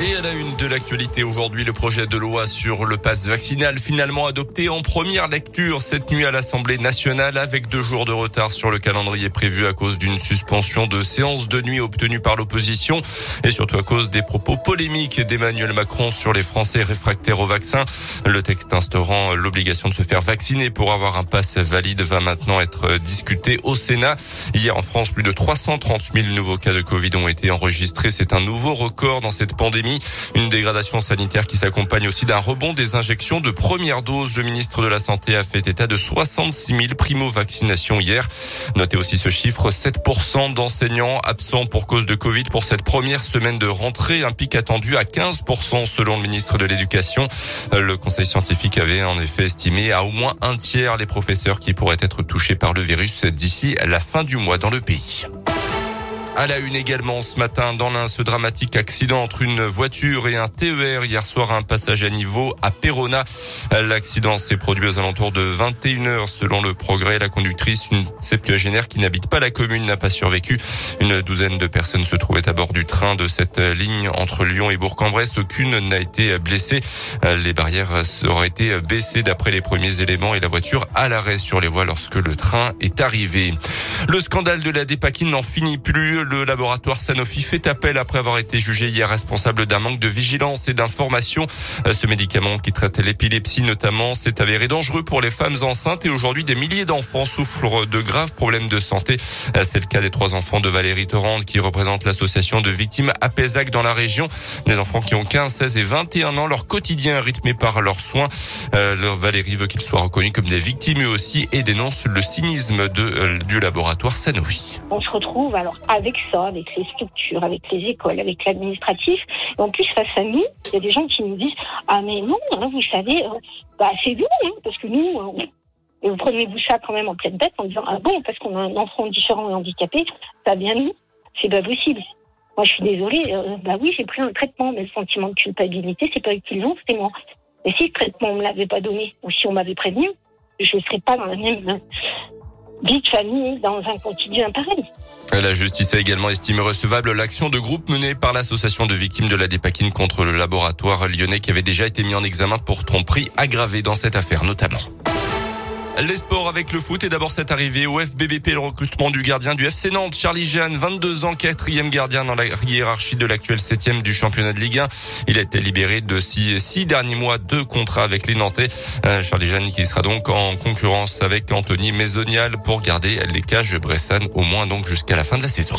Et à la une de l'actualité aujourd'hui, le projet de loi sur le passe vaccinal finalement adopté en première lecture cette nuit à l'Assemblée nationale avec deux jours de retard sur le calendrier prévu à cause d'une suspension de séance de nuit obtenue par l'opposition et surtout à cause des propos polémiques d'Emmanuel Macron sur les Français réfractaires au vaccin. Le texte instaurant l'obligation de se faire vacciner pour avoir un passe valide va maintenant être discuté au Sénat. Hier en France, plus de 330 000 nouveaux cas de Covid ont été enregistrés. C'est un nouveau record dans cette pandémie. Une dégradation sanitaire qui s'accompagne aussi d'un rebond des injections de première dose. Le ministre de la Santé a fait état de 66 000 primo-vaccinations hier. Notez aussi ce chiffre, 7% d'enseignants absents pour cause de Covid pour cette première semaine de rentrée. Un pic attendu à 15% selon le ministre de l'Éducation. Le conseil scientifique avait en effet estimé à au moins un tiers les professeurs qui pourraient être touchés par le virus d'ici la fin du mois dans le pays. À la une également ce matin dans l'un, ce dramatique accident entre une voiture et un TER hier soir un passage à niveau à Perona. L'accident s'est produit aux alentours de 21 heures selon le progrès. La conductrice, une septuagénaire qui n'habite pas la commune, n'a pas survécu. Une douzaine de personnes se trouvaient à bord du train de cette ligne entre Lyon et Bourg-en-Bresse. Aucune n'a été blessée. Les barrières auraient été baissées d'après les premiers éléments et la voiture à l'arrêt sur les voies lorsque le train est arrivé. Le scandale de la dépakine n'en finit plus le laboratoire Sanofi fait appel après avoir été jugé hier responsable d'un manque de vigilance et d'information. Euh, ce médicament qui traite l'épilepsie notamment s'est avéré dangereux pour les femmes enceintes et aujourd'hui des milliers d'enfants souffrent de graves problèmes de santé. Euh, c'est le cas des trois enfants de Valérie Torrande qui représente l'association de victimes APESAC dans la région. Des enfants qui ont 15, 16 et 21 ans. Leur quotidien rythmé par leurs soins. Euh, Valérie veut qu'ils soient reconnus comme des victimes eux aussi et dénonce le cynisme du laboratoire On se retrouve alors avec ça, avec les structures, avec les écoles, avec l'administratif. Et en plus, face à nous, il y a des gens qui nous disent Ah, mais non, vous savez, euh, bah, c'est vous, hein, parce que nous, euh, et vous prenez-vous ça quand même en pleine tête en disant Ah bon, parce qu'on a un enfant différent et handicapé, ça vient nous. C'est pas possible. Moi, je suis désolée, euh, bah oui, j'ai pris un traitement, mais le sentiment de culpabilité, c'est pas eux qui l'ont, c'est moi. Et si le traitement ne me l'avait pas donné, ou si on m'avait prévenu, je ne serais pas dans la même dans un quotidien. La justice a également estimé recevable l'action de groupe menée par l'association de victimes de la dépakine contre le laboratoire lyonnais qui avait déjà été mis en examen pour tromperie aggravée dans cette affaire notamment. Les sports avec le foot et d'abord cette arrivée au FBBP, le recrutement du gardien du FC Nantes, Charlie Jeanne, 22 ans, quatrième gardien dans la hiérarchie de l'actuel septième du championnat de Ligue 1. Il a été libéré de six, six derniers mois de contrat avec les Nantais. Euh, Charlie Jeanne qui sera donc en concurrence avec Anthony Maisonial pour garder les cages Bressan au moins donc jusqu'à la fin de la saison.